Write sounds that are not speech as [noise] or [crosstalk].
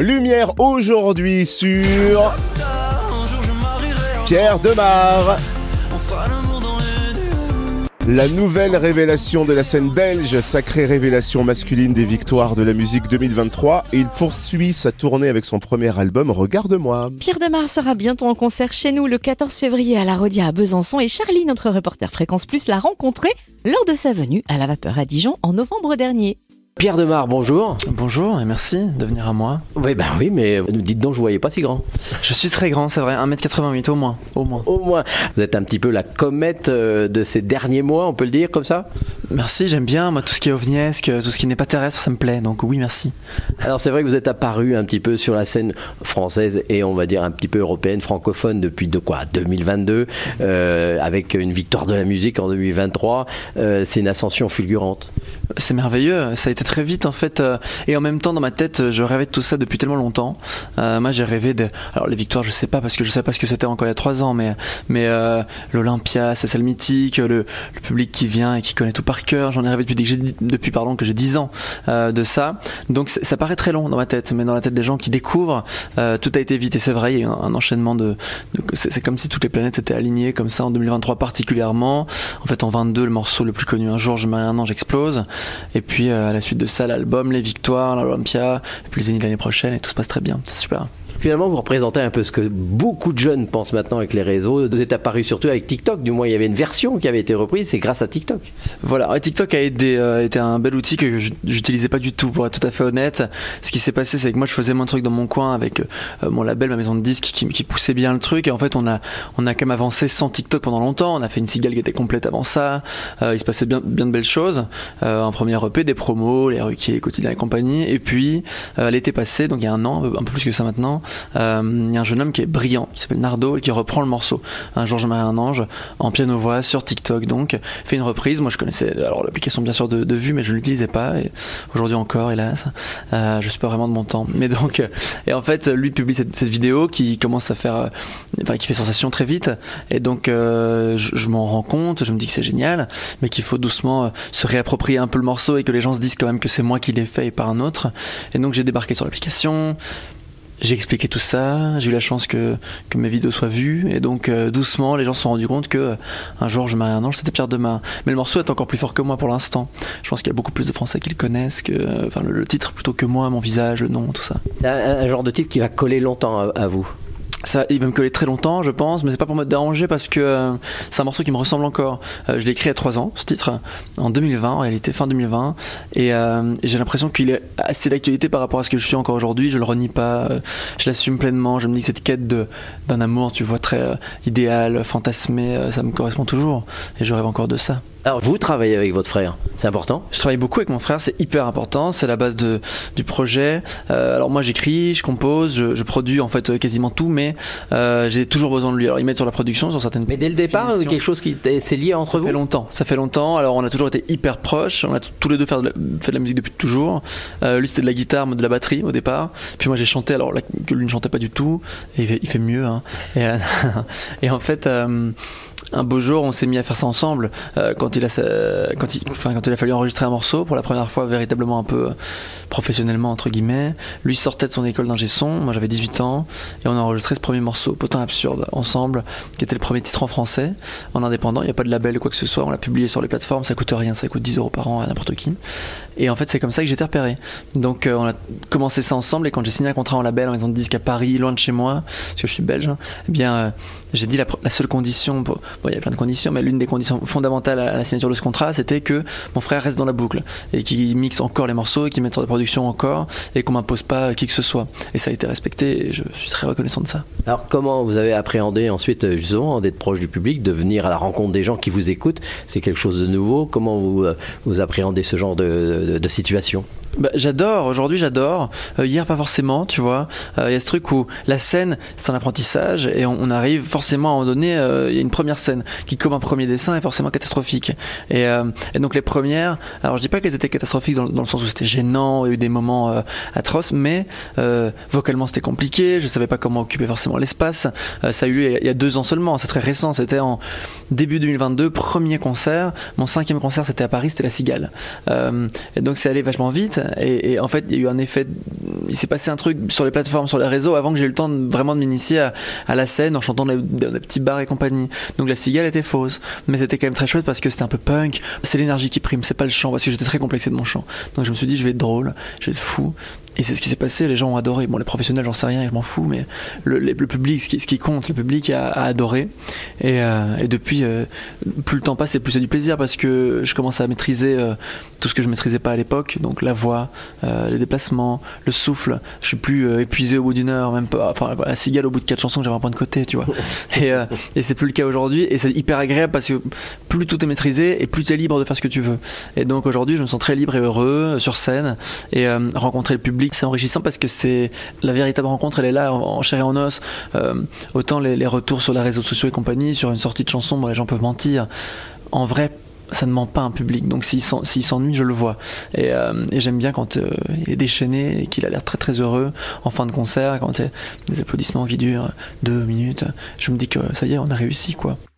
Lumière aujourd'hui sur Pierre Demar. La nouvelle révélation de la scène belge, sacrée révélation masculine des victoires de la musique 2023. Et il poursuit sa tournée avec son premier album Regarde-moi. Pierre Demar sera bientôt en concert chez nous le 14 février à la Rodia à Besançon et Charlie, notre reporter Fréquence Plus, l'a rencontré lors de sa venue à la Vapeur à Dijon en novembre dernier. Pierre Demar, bonjour. Bonjour et merci de venir à moi. Oui, bah oui, mais dites donc, je ne voyais pas si grand. Je suis très grand, c'est vrai, 1m88 au moins, au moins. Au moins. Vous êtes un petit peu la comète euh, de ces derniers mois, on peut le dire comme ça? Merci, j'aime bien, moi tout ce qui est ovniesque, tout ce qui n'est pas terrestre, ça me plaît, donc oui, merci. Alors c'est vrai que vous êtes apparu un petit peu sur la scène française et on va dire un petit peu européenne, francophone depuis de quoi? 2022, euh, avec une victoire de la musique en 2023. Euh, c'est une ascension fulgurante. C'est merveilleux, ça a été très vite en fait. Euh, et en même temps, dans ma tête, je rêvais de tout ça depuis tellement longtemps. Euh, moi, j'ai rêvé de. Alors, les victoires, je sais pas parce que je sais pas ce que c'était encore il y a trois ans, mais, mais euh, l'Olympia, c'est celle mythique, le, public qui vient et qui connaît tout par cœur. J'en ai rêvé depuis, depuis pardon, que j'ai 10 ans de ça. Donc, ça paraît très long dans ma tête, mais dans la tête des gens qui découvrent, tout a été vite. Et c'est vrai, il y a un, enchaînement de. c'est comme si toutes les planètes s'étaient alignées comme ça en 2023 particulièrement. En fait, en 22, le morceau le plus connu, un jour, je mets un an, j'explose. Et puis, à la suite de ça, l'album, les victoires, l'Olympia, et puis les Zénith l'année prochaine, et tout se passe très bien. C'est super. Finalement, vous représentez un peu ce que beaucoup de jeunes pensent maintenant avec les réseaux. Vous êtes apparu surtout avec TikTok. Du moins, il y avait une version qui avait été reprise. C'est grâce à TikTok. Voilà, TikTok a euh, été un bel outil que j'utilisais pas du tout, pour être tout à fait honnête. Ce qui s'est passé, c'est que moi, je faisais mon truc dans mon coin avec euh, mon label, ma maison de disques, qui, poussait bien le truc. Et en fait, on a, on a quand même avancé sans TikTok pendant longtemps. On a fait une cigale qui était complète avant ça. Euh, il se passait bien, bien de belles choses. un premier EP, des promos, les requis, quotidiens et compagnie. Et puis, l'été passé, donc il y a un an, un peu plus que ça maintenant, euh, il y a un jeune homme qui est brillant, qui s'appelle Nardo et qui reprend le morceau. Un Georges Marie un ange en piano-voix sur TikTok donc fait une reprise. Moi je connaissais alors l'application bien sûr de, vue mais je ne l'utilisais pas aujourd'hui encore hélas euh, je suis pas vraiment de mon temps. Mais donc et en fait lui publie cette, vidéo qui commence à faire euh, enfin qui fait sensation très vite et donc je, je m'en rends compte, je me dis que c'est génial mais qu'il faut doucement se réapproprier un peu le morceau et que les gens se disent quand même que c'est moi qui l'ai fait et pas un autre. Et donc j'ai débarqué sur l'application, j'ai expliqué tout ça, j'ai eu la chance que, mes vidéos soient vues, et donc euh, doucement, les gens se sont rendus compte que un jour je marie un ange, c'était Pierre Demain. Mais le morceau est encore plus fort que moi pour l'instant. Je pense qu'il y a beaucoup plus de Français qui le connaissent, que, enfin le, titre plutôt que moi, mon visage, le nom, tout ça. C'est un, genre de titre qui va coller longtemps à vous ça, il va me coller très longtemps, je pense, mais c'est pas pour me déranger parce que euh, c'est un morceau qui me ressemble encore. Euh, je l'ai écrit il y a 3 ans, ce titre, en 2020, en réalité fin 2020, euh, et, j'ai l'impression qu'il est assez d'actualité par rapport à ce que je suis encore aujourd'hui. Je le renie pas, je l'assume pleinement. Je me dis que cette quête d'un amour, tu vois, très idéal, fantasmé, ça me correspond toujours, et je rêve encore de ça. Alors vous travaillez avec votre frère, c'est important Je travaille beaucoup avec mon frère, c'est hyper important, c'est la base de, du projet. Euh, alors moi j'écris, je compose, je, produis en fait quasiment tout, mais euh, j'ai toujours besoin de lui. Alors il m'aide sur la production, sur certaines. Mais dès le départ, quelque chose qui s'est lié entre vous Ça fait longtemps, ça fait longtemps. Alors on a toujours été hyper proches, on a tous les deux fait de la, fait de la musique depuis toujours. Euh, lui c'était de la guitare, moi de la batterie au départ. Puis moi j'ai chanté, alors là, que lui ne chantait pas du tout, et il fait, il fait mieux. Hein. Et, [laughs] et, en fait un beau jour, on s'est mis à faire ça ensemble. Euh, quand, il a, fallu enregistrer un morceau, pour la première fois véritablement un peu professionnellement, entre guillemets, lui sortait de son école d'ingé son, moi j'avais 18 ans, et on a enregistré ce premier morceau, Potin Absurde, ensemble, qui était le premier titre en français, en indépendant, il n'y a pas de label ou quoi que ce soit, on l'a publié sur les plateformes, ça coûte rien, ça coûte 10 euros par an à n'importe qui. Et en fait, c'est comme ça que j'ai été repéré. Donc, euh, on a commencé ça ensemble, et quand j'ai signé un contrat en label en maison de disque à Paris, loin de chez moi, parce que je suis belge, hein, eh bien, euh, j'ai dit la, seule condition, bon, il y a plein de conditions, mais l'une des conditions fondamentales à la signature de ce contrat, c'était que mon frère reste dans la boucle et qu'il mixe encore les morceaux qu'il mette sur des productions encore et qu'on m'impose pas qui que ce soit. Et ça a été respecté et je suis très reconnaissant de ça. Alors, comment vous avez appréhendé ensuite, justement, d'être proche du public, de venir à la rencontre des gens qui vous écoutent? C'est quelque chose de nouveau Comment vous, euh, vous appréhendez ce genre de situation? Bah, j'adore, aujourd'hui j'adore. Euh, hier pas forcément, tu vois. Euh, il y a ce truc où la scène c'est un apprentissage et on, arrive forcément à un moment donné, euh, il y a une première scène qui comme un premier dessin est forcément catastrophique. Et, et donc les premières, alors je dis pas qu'elles étaient catastrophiques dans, le sens où c'était gênant, il y a eu des moments atroces, mais vocalement c'était compliqué, je savais pas comment occuper forcément l'espace. ça a eu lieu il y a deux ans seulement, c'est très récent, c'était en début 2022, premier concert. Mon cinquième concert c'était à Paris, c'était la Cigale. et donc c'est allé vachement vite. vite et, et en fait il y a eu un effet il s'est passé un truc sur les plateformes sur les réseaux avant que j'ai eu le temps de, vraiment de m'initier à, la scène en chantant dans les petits bars et compagnie. Donc la cigale était fausse. Mais c'était quand même très chouette parce que c'était un peu punk. C'est l'énergie qui prime c'est pas le chant parce que j'étais très complexé de mon chant. Donc je me suis dit je vais être drôle je vais être fou et c'est ce qui s'est passé, les gens ont adoré. Bon, les professionnels, j'en sais rien, je m'en fous, mais le, le, le public, ce qui, ce qui, compte, le public a, a adoré. Et, euh, et depuis, euh, plus le temps passe, et plus c'est du plaisir parce que je commence à maîtriser euh, tout ce que je maîtrisais pas à l'époque, donc la voix, les déplacements, le souffle. Je suis plus épuisé au bout d'une heure, même pas. Enfin, la cigale au bout de quatre chansons, j'avais un point de côté, tu vois. [laughs] et, et c'est plus le cas aujourd'hui, et c'est hyper agréable parce que plus tout est maîtrisé et plus tu es libre de faire ce que tu veux. Et donc aujourd'hui, je me sens très libre et heureux sur scène et rencontrer le public c'est enrichissant parce que c'est la véritable rencontre, elle est là en, chair et en os. Euh, autant les, retours sur les réseaux sociaux et compagnie, sur une sortie de chanson, bon, les gens peuvent mentir. En vrai, ça ne ment pas un public. Donc s'il s'ennuie, je le vois. Et, euh, j'aime bien quand euh, il est déchaîné et qu'il a l'air très très heureux en fin de concert, quand il y a des applaudissements qui durent deux minutes. Je me dis que ça y est, on a réussi quoi.